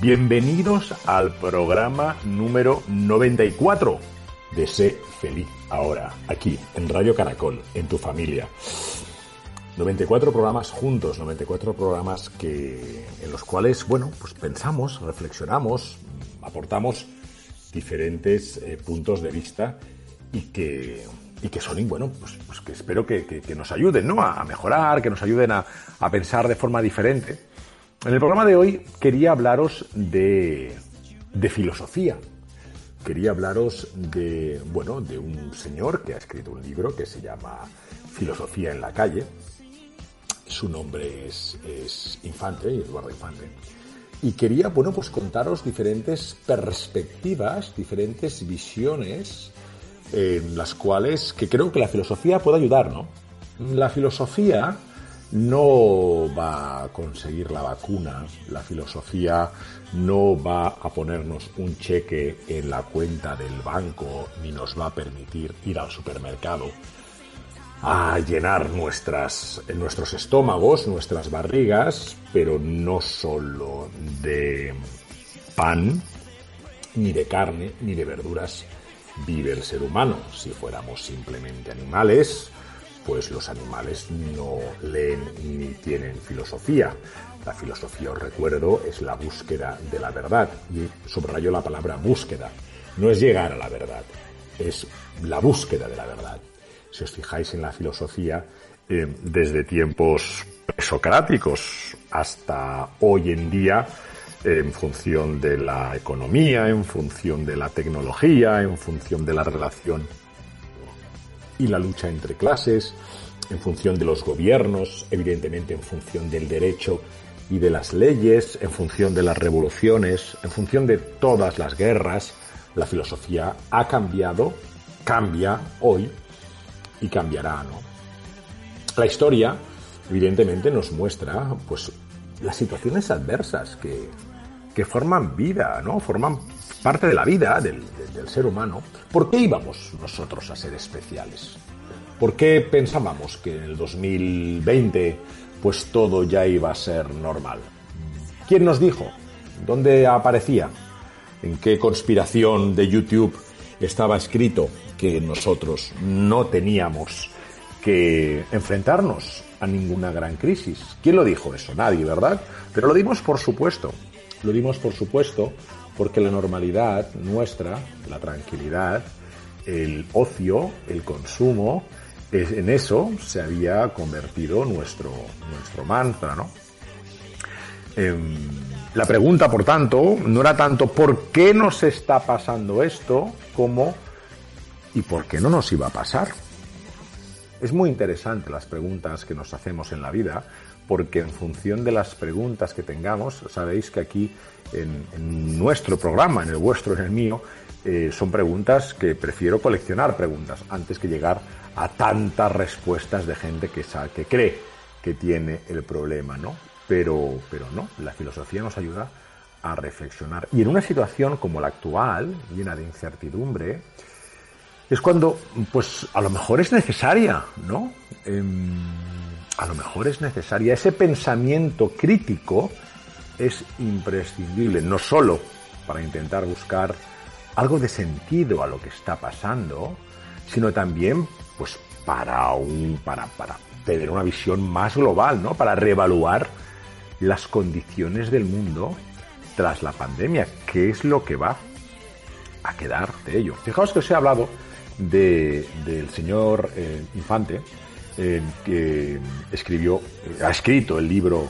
Bienvenidos al programa número 94 de Sé Feliz Ahora, aquí, en Radio Caracol, en tu familia. 94 programas juntos, 94 programas que, en los cuales, bueno, pues pensamos, reflexionamos, aportamos diferentes eh, puntos de vista y que, y que son, bueno, pues, pues que espero que, que, nos ayuden, ¿no? A, mejorar, que nos ayuden a, a pensar de forma diferente. En el programa de hoy quería hablaros de, filosofía. Quería hablaros de, bueno, de un señor que ha escrito un libro que se llama Filosofía en la calle. Su nombre es, es Infante, Eduardo Infante. Y quería, bueno, pues contaros diferentes perspectivas, diferentes visiones en las cuales que creo que la filosofía puede ayudar, ¿no? La filosofía no va a conseguir la vacuna, la filosofía no va a ponernos un cheque en la cuenta del banco ni nos va a permitir ir al supermercado a llenar nuestras, nuestros estómagos, nuestras barrigas, pero no solo de pan, ni de carne, ni de verduras vive el ser humano. Si fuéramos simplemente animales, pues los animales no leen ni tienen filosofía. La filosofía, os recuerdo, es la búsqueda de la verdad. Y subrayo la palabra búsqueda. No es llegar a la verdad, es la búsqueda de la verdad. Si os fijáis en la filosofía, eh, desde tiempos presocráticos hasta hoy en día, en función de la economía, en función de la tecnología, en función de la relación y la lucha entre clases, en función de los gobiernos, evidentemente en función del derecho y de las leyes, en función de las revoluciones, en función de todas las guerras, la filosofía ha cambiado, cambia hoy y cambiará, ¿no? La historia, evidentemente, nos muestra, pues, las situaciones adversas que, que forman vida, ¿no? Forman parte de la vida del, del, ser humano, ¿por qué íbamos nosotros a ser especiales? ¿Por qué pensábamos que en el 2020 pues todo ya iba a ser normal? ¿Quién nos dijo? ¿Dónde aparecía? ¿En qué conspiración de YouTube estaba escrito que nosotros no teníamos que enfrentarnos a ninguna gran crisis? ¿Quién lo dijo eso? Nadie, ¿verdad? Pero lo dimos por supuesto. Lo dimos por supuesto porque la normalidad nuestra, la tranquilidad, el ocio, el consumo, en eso se había convertido nuestro, nuestro mantra, ¿no? Em, la pregunta, por tanto, no era tanto por qué nos está pasando esto, como y por qué no nos iba a pasar. Es muy interesante las preguntas que nos hacemos en la vida, porque en función de las preguntas que tengamos, sabéis que aquí en, nuestro programa, en el vuestro, en el mío, eh, son preguntas que prefiero coleccionar preguntas antes que llegar a tantas respuestas de gente que, sabe, que cree que tiene el problema, ¿no? Pero, pero no, la filosofía nos ayuda a reflexionar. Y en una situación como la actual, llena de incertidumbre, es cuando, pues, a lo mejor es necesaria, ¿no? Em, a lo mejor es necesaria. Ese pensamiento crítico es imprescindible, no solo para intentar buscar algo de sentido a lo que está pasando, sino también pues para un para, para tener una visión más global, ¿no? Para reevaluar las condiciones del mundo tras la pandemia, qué es lo que va, a quedar de ello. Fijaos que os he hablado del señor eh, Infante, eh, que escribió, ha escrito el libro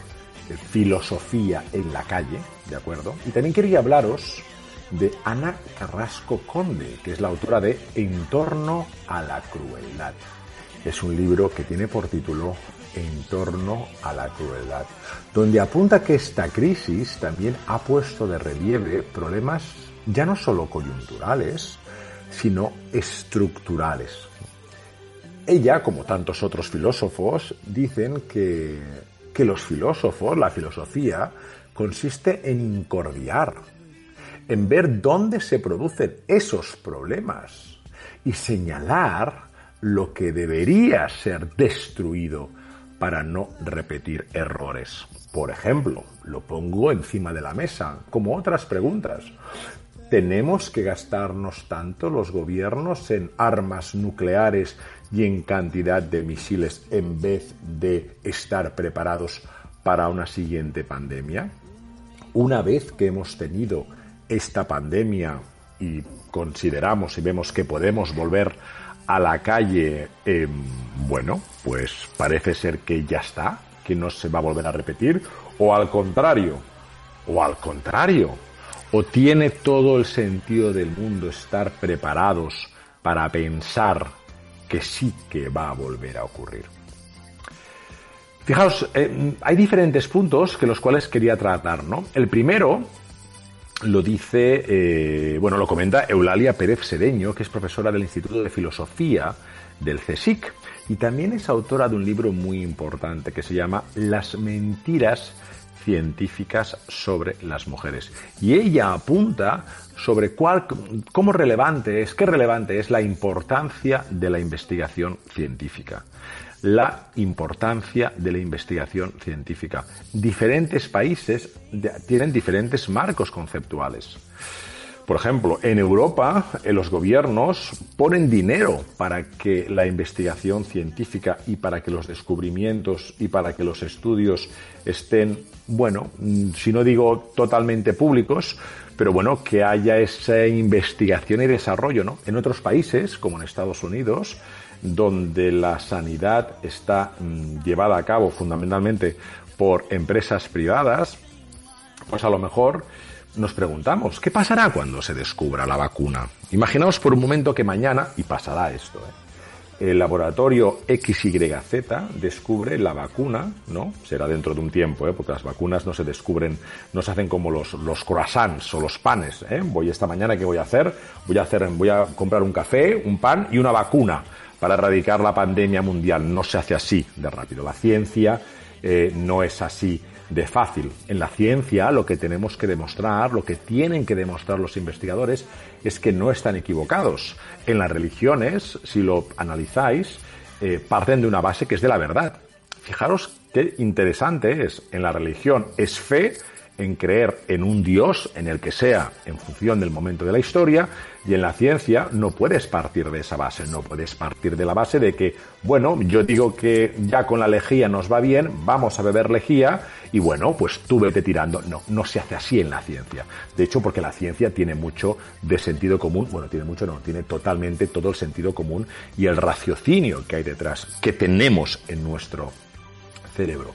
Filosofía en la calle, ¿de acuerdo? Y también quería hablaros de Ana Carrasco Conde, que es la autora de En torno a la crueldad. Es un libro que tiene por título En torno a la crueldad, donde apunta que esta crisis también ha puesto de relieve problemas ya no solo coyunturales, sino estructurales. Ella, como tantos otros filósofos, dicen que, que los filósofos, la filosofía, consiste en incordiar, en ver dónde se producen esos problemas y señalar lo que debería ser destruido para no repetir errores. Por ejemplo, lo pongo encima de la mesa, como otras preguntas. ¿Tenemos que gastarnos tanto los gobiernos en armas nucleares y en cantidad de misiles en vez de estar preparados para una siguiente pandemia? Una vez que hemos tenido esta pandemia y consideramos y vemos que podemos volver a la calle, em, bueno, pues parece ser que ya está, que no se va a volver a repetir, o al contrario, o al contrario, o tiene todo el sentido del mundo estar preparados para pensar que sí que va a volver a ocurrir. Fijaos, eh, hay diferentes puntos que los cuales quería tratar, ¿no? El primero lo dice, eh, bueno, lo comenta Eulalia Pérez Sedeño, que es profesora del Instituto de Filosofía del CSIC y también es autora de un libro muy importante que se llama Las mentiras científicas sobre las mujeres. Y ella apunta sobre cuál, cómo relevante es, qué relevante es la importancia de la investigación científica la importancia de la investigación científica. Diferentes países tienen diferentes marcos conceptuales. Por ejemplo, en Europa eh, los gobiernos ponen dinero para que la investigación científica y para que los descubrimientos y para que los estudios estén, bueno, mm, si no digo totalmente públicos, pero bueno, que haya esa investigación y desarrollo, ¿no? En otros países, como en Estados Unidos, donde la sanidad está mm, llevada a cabo fundamentalmente por empresas privadas, pues a lo mejor nos preguntamos, ¿qué pasará cuando se descubra la vacuna? Imaginaos por un momento que mañana, y pasará esto, ¿eh? el laboratorio XYZ descubre la vacuna, ¿no? Será dentro de un tiempo, ¿eh? porque las vacunas no se descubren, no se hacen como los, los croissants o los panes. ¿eh? Voy esta mañana, ¿qué voy a hacer? Voy a hacer, voy a comprar un café, un pan y una vacuna para erradicar la pandemia mundial. No se hace así de rápido. La ciencia eh, no es así de fácil. En la ciencia lo que tenemos que demostrar, lo que tienen que demostrar los investigadores, es que no están equivocados. En las religiones, si lo analizáis, eh, parten de una base que es de la verdad. Fijaros qué interesante es. En la religión es fe, en creer en un Dios, en el que sea, en función del momento de la historia, y en la ciencia no puedes partir de esa base, no puedes partir de la base de que, bueno, yo digo que ya con la lejía nos va bien, vamos a beber lejía, y bueno, pues tú vete tirando. No, no se hace así en la ciencia. De hecho, porque la ciencia tiene mucho de sentido común, bueno, tiene mucho, no, tiene totalmente todo el sentido común y el raciocinio que hay detrás, que tenemos en nuestro cerebro.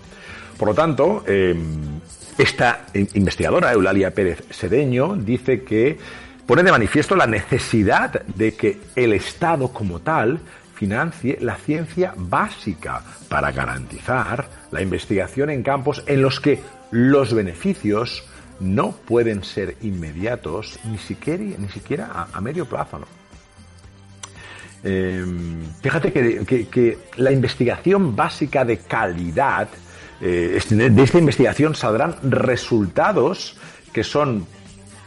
Por lo tanto, em, esta investigadora, Eulalia Pérez Sedeño, dice que pone de manifiesto la necesidad de que el Estado como tal financie la ciencia básica para garantizar la investigación en campos en los que los beneficios no pueden ser inmediatos ni siquiera, ni siquiera a, medio plazo. Em, fíjate que la investigación básica de calidad eh, de esta investigación saldrán resultados que son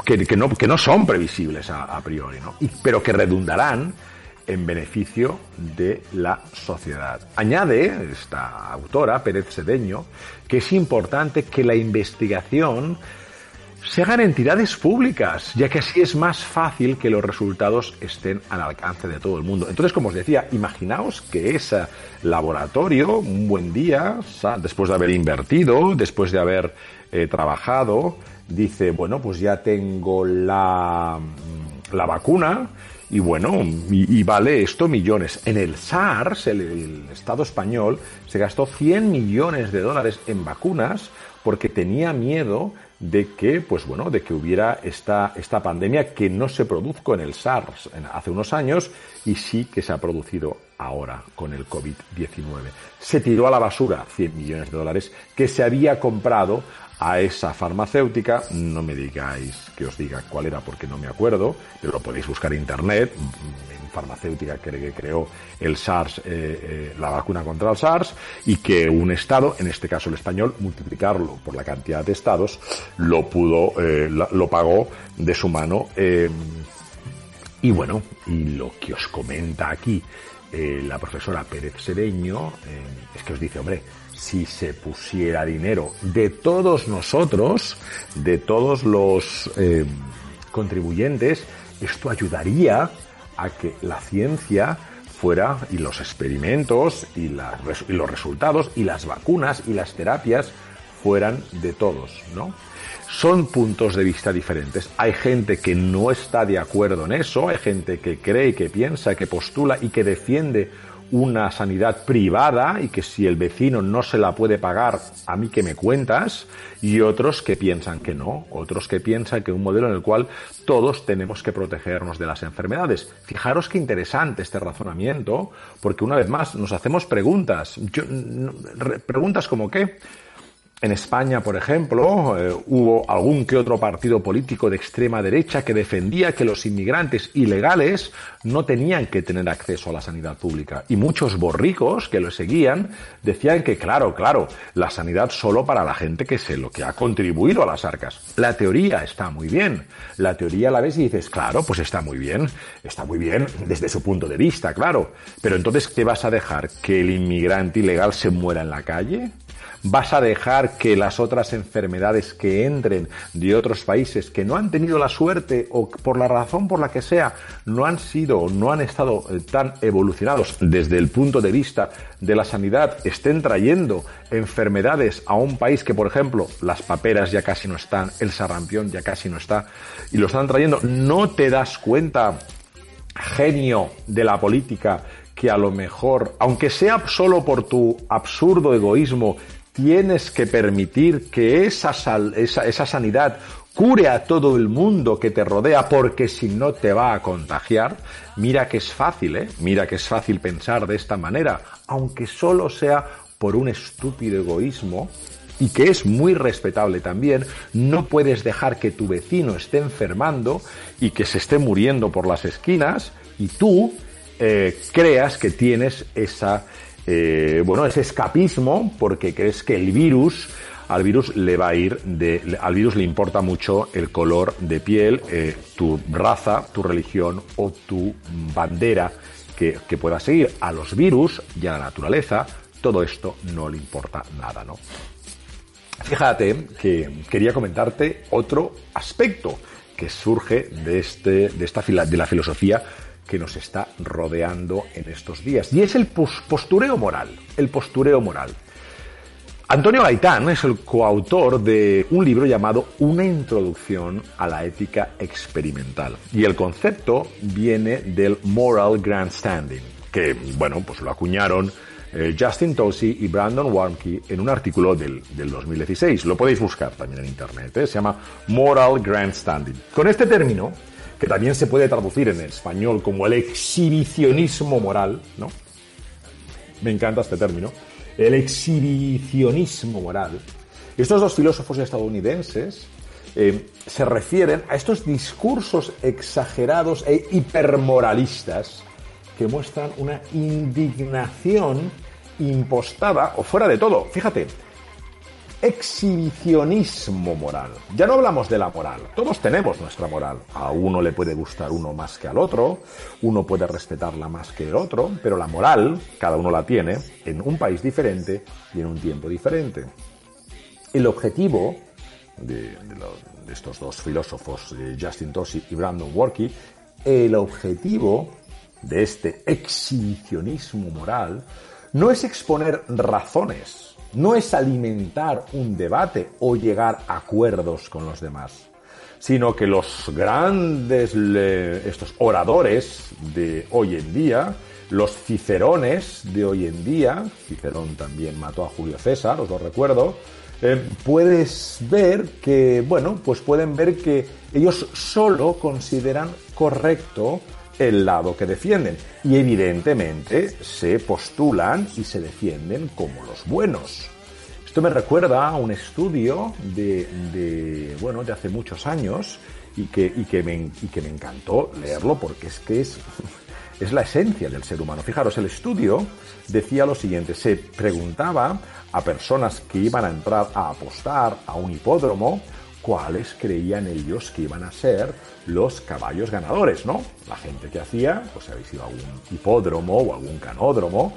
que, no, que no son previsibles a, priori, ¿no? pero que redundarán en beneficio de la sociedad. Añade esta autora, Pérez Sedeño, que es importante que la investigación se hagan entidades públicas, ya que así es más fácil que los resultados estén al alcance de todo el mundo. Entonces, como os decía, imaginaos que ese laboratorio, un buen día, después de haber invertido, después de haber eh, trabajado, dice, bueno, pues ya tengo la, la vacuna y bueno, y, vale esto millones. En el SARS, el, Estado español, se gastó 100 millones de dólares en vacunas porque tenía miedo de que, pues bueno, de que hubiera esta, esta pandemia que no se produjo en el SARS hace unos años y sí que se ha producido ahora con el COVID-19. Se tiró a la basura 100 millones de dólares que se había comprado a esa farmacéutica, no me digáis que os diga cuál era porque no me acuerdo, pero lo podéis buscar en internet, farmacéutica que creó el SARS, eh, eh, la vacuna contra el SARS, y que un Estado, en este caso el español, multiplicarlo por la cantidad de Estados, lo pudo, eh, lo pagó de su mano. y bueno, y lo que os comenta aquí la profesora Pérez Sedeño, es que os dice, hombre, si se pusiera dinero de todos nosotros, de todos los contribuyentes, esto ayudaría a que la ciencia fuera y los experimentos y, los resultados y las vacunas y las terapias fueran de todos, ¿no? Son puntos de vista diferentes. Hay gente que no está de acuerdo en eso, hay gente que cree, que piensa, que postula y que defiende una sanidad privada y que si el vecino no se la puede pagar, a mí que me cuentas, y otros que piensan que no, otros que piensan que un modelo en el cual todos tenemos que protegernos de las enfermedades. Fijaros qué interesante este razonamiento, porque una vez más nos hacemos preguntas, preguntas como qué, en España, por ejemplo, eh, hubo algún que otro partido político de extrema derecha que defendía que los inmigrantes ilegales no tenían que tener acceso a la sanidad pública. Y muchos borricos que lo seguían decían que, claro, claro, la sanidad solo para la gente que se lo que ha contribuido a las arcas. La teoría está muy bien. La teoría la ves y dices, claro, pues está muy bien. Está muy bien desde su punto de vista, claro. Pero entonces, ¿qué vas a dejar? ¿Que el inmigrante ilegal se muera en la calle? ¿Vas a dejar que las otras enfermedades que entren de otros países que no han tenido la suerte o por la razón por la que sea no han sido o no han estado eh, tan evolucionados desde el punto de vista de la sanidad estén trayendo enfermedades a un país que, por ejemplo, las paperas ya casi no están, el sarampión ya casi no está y lo están trayendo? ¿No te das cuenta, genio de la política, que a lo mejor, aunque sea solo por tu absurdo egoísmo, tienes que permitir que esa, esa, sanidad cure a todo el mundo que te rodea porque si no te va a contagiar. Mira que es fácil, ¿eh? Mira que es fácil pensar de esta manera, aunque solo sea por un estúpido egoísmo y que es muy respetable también, no puedes dejar que tu vecino esté enfermando y que se esté muriendo por las esquinas y tú eh, creas que tienes esa eh, bueno, ese escapismo porque crees que el virus, al virus le va a ir de, al virus le importa mucho el color de piel, eh, tu raza, tu religión o tu bandera que, que pueda seguir. A los virus y a la naturaleza, todo esto no le importa nada, ¿no? Fíjate que quería comentarte otro aspecto que surge de, este, esta, filosofía que nos está rodeando en estos días. Y es el postureo moral, el postureo moral. Antonio Gaitán es el coautor de un libro llamado Una introducción a la ética experimental. Y el concepto viene del moral grandstanding, que, bueno, pues lo acuñaron eh, Justin Tosi y Brandon Warmke en un artículo del, 2016. Lo podéis buscar también en internet. ¿eh? Se llama Moral Grandstanding. Con este término, que también se puede traducir en español como el exhibicionismo moral, ¿no? Me encanta este término. El exhibicionismo moral. Estos dos filósofos estadounidenses eh, se refieren a estos discursos exagerados e hipermoralistas que muestran una indignación impostada o fuera de todo. Fíjate, exhibicionismo moral. Ya no hablamos de la moral, todos tenemos nuestra moral. A uno le puede gustar uno más que al otro, uno puede respetarla más que el otro, pero la moral, cada uno la tiene en un país diferente y en un tiempo diferente. El objetivo de, estos dos filósofos, Justin Tosi y Brandon Workey, el objetivo de este exhibicionismo moral no es exponer razones no es alimentar un debate o llegar a acuerdos con los demás. sino que los grandes, estos oradores de hoy en día, los cicerones de hoy en día, Cicerón también mató a Julio César, os lo recuerdo, eh, puedes ver que, bueno, pues pueden ver que ellos solo consideran correcto el lado que defienden y evidentemente se postulan y se defienden como los buenos. Esto me recuerda a un estudio de, bueno, de hace muchos años y que, que me, y que me encantó leerlo porque es que es, es la esencia del ser humano. Fijaros, el estudio decía lo siguiente, se preguntaba a personas que iban a entrar a apostar a un hipódromo, cuáles creían ellos que iban a ser los caballos ganadores, ¿no? La gente que hacía, pues habéis ido a algún hipódromo o algún canódromo,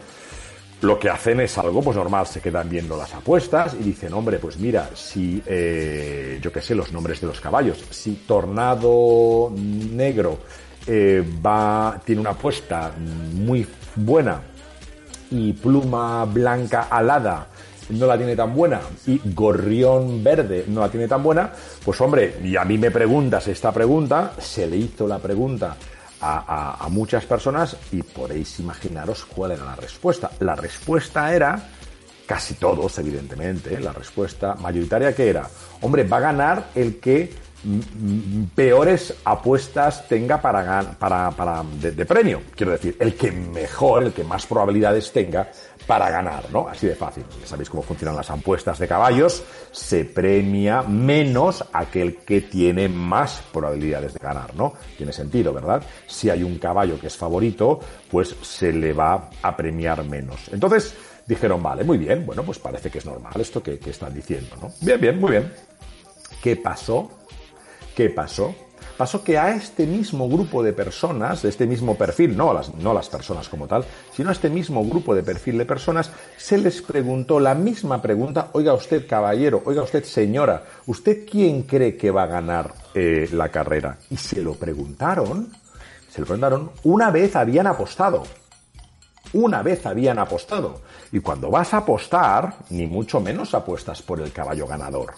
lo que hacen es algo pues normal, se quedan viendo las apuestas y dicen, hombre, pues mira, si, eh, yo qué sé, los nombres de los caballos, si Tornado Negro eh, va, tiene una apuesta muy buena y Pluma Blanca Alada no la tiene tan buena y Gorrión Verde no la tiene tan buena, pues hombre, y a mí me preguntas esta pregunta, se le hizo la pregunta a, muchas personas y podéis imaginaros cuál era la respuesta. La respuesta era, casi todos evidentemente, la respuesta mayoritaria que era, hombre, va a ganar el que peores apuestas tenga para, para, para de, premio. Quiero decir, el que mejor, el que más probabilidades tenga para ganar, ¿no? Así de fácil. sabéis cómo funcionan las apuestas de caballos. Se premia menos aquel que tiene más probabilidades de ganar, ¿no? Tiene sentido, ¿verdad? Si hay un caballo que es favorito, pues se le va a premiar menos. Entonces, dijeron, vale, muy bien, bueno, pues parece que es normal esto que, que están diciendo, ¿no? Bien, bien, muy bien. ¿Qué pasó? ¿Qué pasó? Pasó que a este mismo grupo de personas, de este mismo perfil, no a las, no las personas como tal, sino a este mismo grupo de perfil de personas, se les preguntó la misma pregunta, oiga usted caballero, oiga usted señora, ¿usted quién cree que va a ganar eh, la carrera? Y se lo preguntaron, se lo preguntaron, una vez habían apostado. Una vez habían apostado. Y cuando vas a apostar, ni mucho menos apuestas por el caballo ganador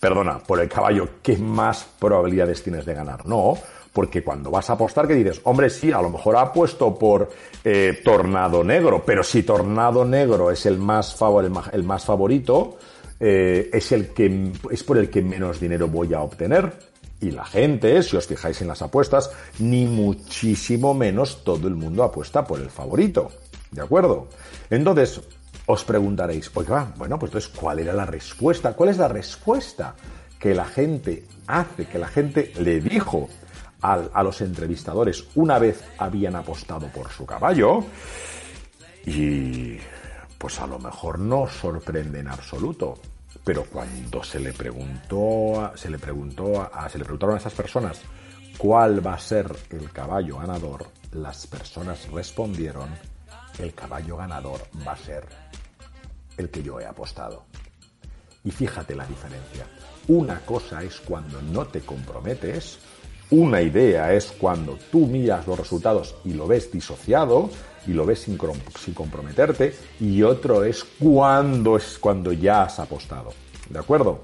perdona, por el caballo, ¿qué más probabilidades tienes de ganar? No, porque cuando vas a apostar, que dices, hombre, sí, a lo mejor ha puesto por eh, Tornado Negro, pero si Tornado Negro es el más, favor, el, más favorito, eh, es, el que, es por el que menos dinero voy a obtener. Y la gente, si os fijáis en las apuestas, ni muchísimo menos todo el mundo apuesta por el favorito. ¿De acuerdo? Entonces, os preguntaréis, oiga, bueno, pues entonces, ¿cuál era la respuesta? ¿Cuál es la respuesta que la gente hace, que la gente le dijo a, los entrevistadores una vez habían apostado por su caballo? Y pues a lo mejor no sorprende en absoluto. Pero cuando se le preguntó, se le preguntó, a, se le preguntaron a esas personas cuál va a ser el caballo ganador, las personas respondieron, el caballo ganador va a ser el que yo he apostado. Y fíjate la diferencia. Una cosa es cuando no te comprometes, una idea es cuando tú miras los resultados y lo ves disociado y lo ves sin, comprometerte, y otro es cuando es cuando ya has apostado. ¿De acuerdo?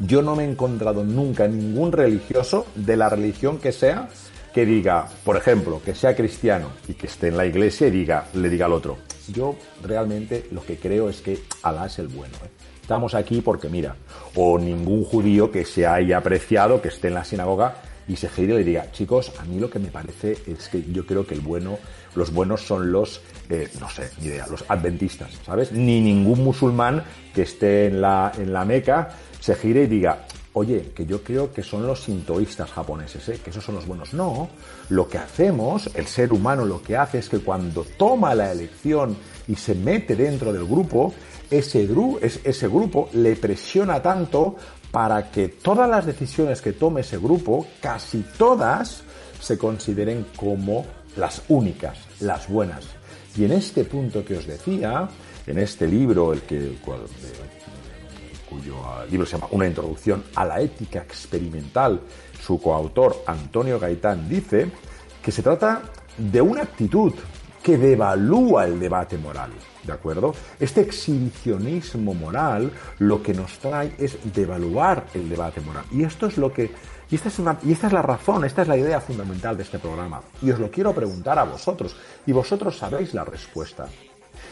Yo no me he encontrado nunca ningún religioso de la religión que sea que diga, por ejemplo, que sea cristiano y que esté en la iglesia y diga, le diga al otro, yo realmente lo que creo es que Alá es el bueno. ¿eh? Estamos aquí porque mira, o ningún judío que se haya apreciado, que esté en la sinagoga y se gire y diga, chicos, a mí lo que me parece es que yo creo que el bueno, los buenos son los, eh, no sé, ni idea, los adventistas, ¿sabes? Ni ningún musulmán que esté en la, en la Meca se gire y diga, oye, que yo creo que son los sintoístas japoneses, ¿eh? que esos son los buenos. No, lo que hacemos, el ser humano lo que hace es que cuando toma la elección y se mete dentro del grupo, ese, ese grupo le presiona tanto para que todas las decisiones que tome ese grupo, casi todas, se consideren como las únicas, las buenas. Y en este punto que os decía, en este libro, el que, cuyo libro se llama Una introducción a la ética experimental, su coautor Antonio Gaitán dice que se trata de una actitud que devalúa el debate moral. ¿De acuerdo? Este exhibicionismo moral lo que nos trae es devaluar el debate moral. Y esto es lo que Y esta, es una, y esta es la razón, esta es la idea fundamental de este programa. Y os lo quiero preguntar a vosotros. Y vosotros sabéis la respuesta.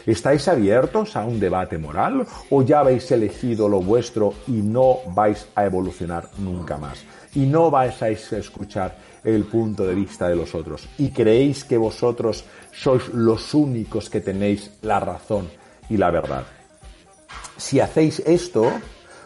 ¿Estáis abiertos a un debate moral o ya habéis elegido lo vuestro y no vais a evolucionar nunca más? Y no vais a escuchar el punto de vista de los otros. Y creéis que vosotros sois los únicos que tenéis la razón y la verdad. Si hacéis esto,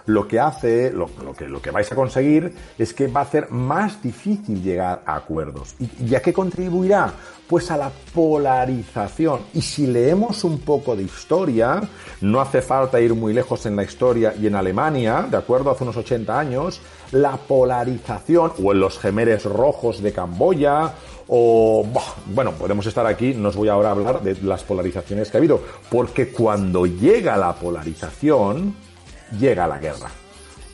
lo que hace, lo, que, lo que vais a conseguir es que va a ser más difícil llegar a acuerdos. ¿Y, ya que contribuirá? Pues a la polarización. Y si leemos un poco de historia, no hace falta ir muy lejos en la historia y en Alemania, de acuerdo, hace unos 80 años, la polarización, o en los gemeres rojos de Camboya, o bueno, podemos estar aquí, no os voy ahora a hablar de las polarizaciones que ha habido, porque cuando llega la polarización, llega la guerra.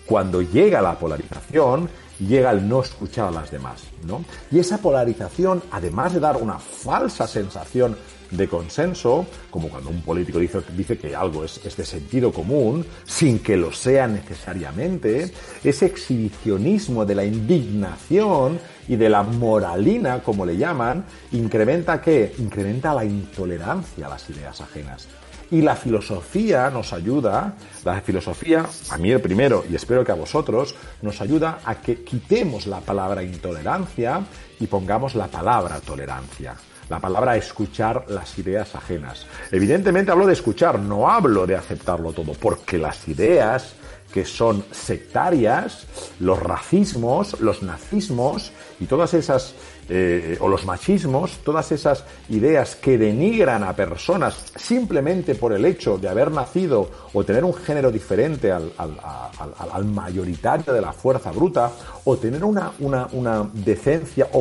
Cuando llega la polarización, llega el no escuchar a las demás, ¿no? Y esa polarización, además de dar una falsa sensación de consenso, como cuando un político dice, que algo es, es, de sentido común, sin que lo sea necesariamente, ese exhibicionismo de la indignación y de la moralina, como le llaman, incrementa qué? Incrementa la intolerancia a las ideas ajenas. Y la filosofía nos ayuda, la filosofía, a mí el primero, y espero que a vosotros, nos ayuda a que quitemos la palabra intolerancia y pongamos la palabra tolerancia. La palabra escuchar las ideas ajenas. Evidentemente hablo de escuchar, no hablo de aceptarlo todo, porque las ideas que son sectarias, los racismos, los nazismos y todas esas eh, o los machismos, todas esas ideas que denigran a personas simplemente por el hecho de haber nacido o tener un género diferente al, mayoritario de la fuerza bruta, o tener una, decencia o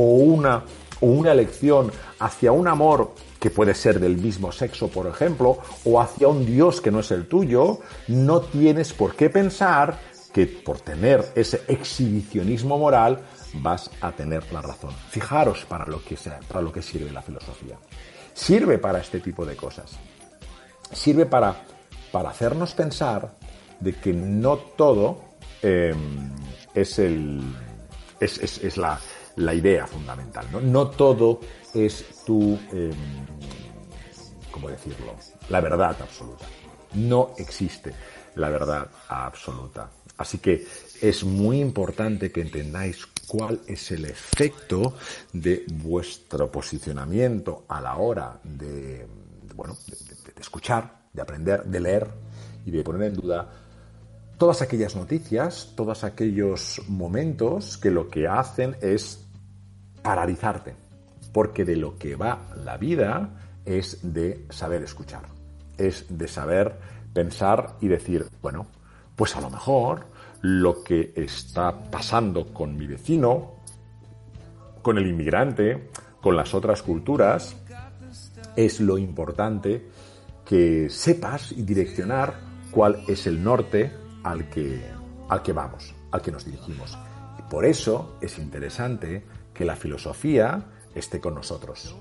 una elección hacia un amor que puede ser del mismo sexo, por ejemplo, o hacia un Dios que no es el tuyo, no tienes por qué pensar que por tener ese exhibicionismo moral vas a tener la razón. Fijaros para lo que, sea, para lo que sirve la filosofía. Sirve para este tipo de cosas. Sirve para, para hacernos pensar de que no todo em, es, el, es, la, idea fundamental. ¿no? no todo es tu, eh, ¿cómo decirlo? La verdad absoluta. No existe la verdad absoluta. Así que es muy importante que entendáis cuál es el efecto de vuestro posicionamiento a la hora de, bueno, de, escuchar, de aprender, de leer y de poner en duda todas aquellas noticias, todos aquellos momentos que lo que hacen es paralizarte, porque de lo que va la vida es de saber escuchar, es de saber pensar y decir, bueno, pues a lo mejor lo que está pasando con mi vecino, con el inmigrante, con las otras culturas, es lo importante que sepas y direccionar cuál es el norte al que, al que vamos, al que nos dirigimos. Y por eso es interesante que la filosofía esté con nosotros.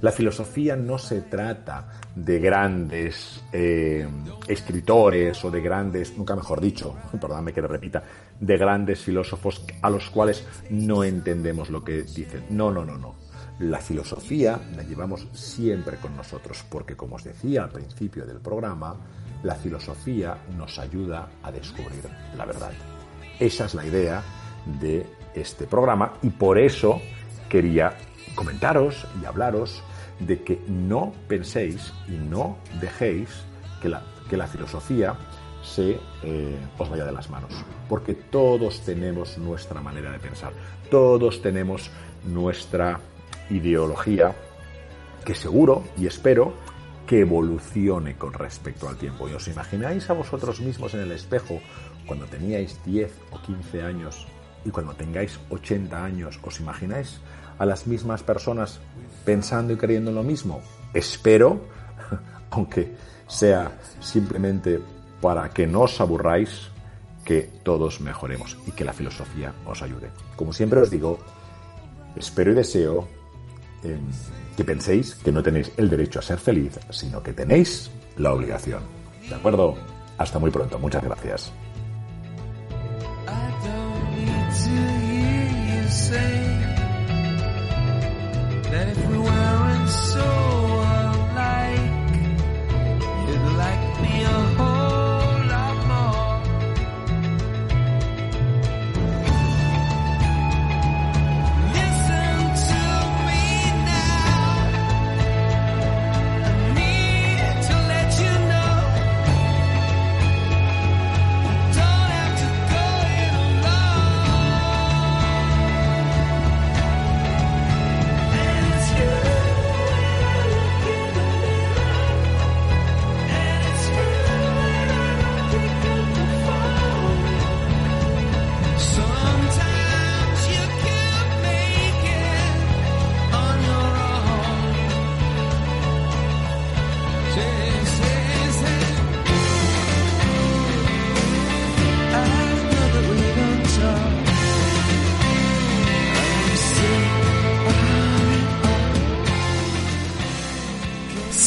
La filosofía no se trata de grandes eh, escritores o de grandes, nunca mejor dicho, perdóname que le repita, de grandes filósofos a los cuales no entendemos lo que dicen. No, no, no, no. La filosofía la llevamos siempre con nosotros porque, como os decía al principio del programa, la filosofía nos ayuda a descubrir la verdad. Esa es la idea de este programa y por eso quería comentaros y hablaros de que no penséis y no dejéis que la, que la filosofía se eh, os vaya de las manos. Porque todos tenemos nuestra manera de pensar, todos tenemos nuestra ideología que seguro y espero que evolucione con respecto al tiempo. ¿Y os imagináis a vosotros mismos en el espejo cuando teníais 10 o 15 años y cuando tengáis 80 años? ¿Os imagináis a las mismas personas pensando y creyendo lo mismo? Espero, aunque sea simplemente para que no os aburráis, que todos mejoremos y que la filosofía os ayude. Como siempre os digo, espero y deseo em, que penséis que no tenéis el derecho a ser feliz, sino que tenéis la obligación. ¿De acuerdo? Hasta muy pronto. Muchas gracias. That is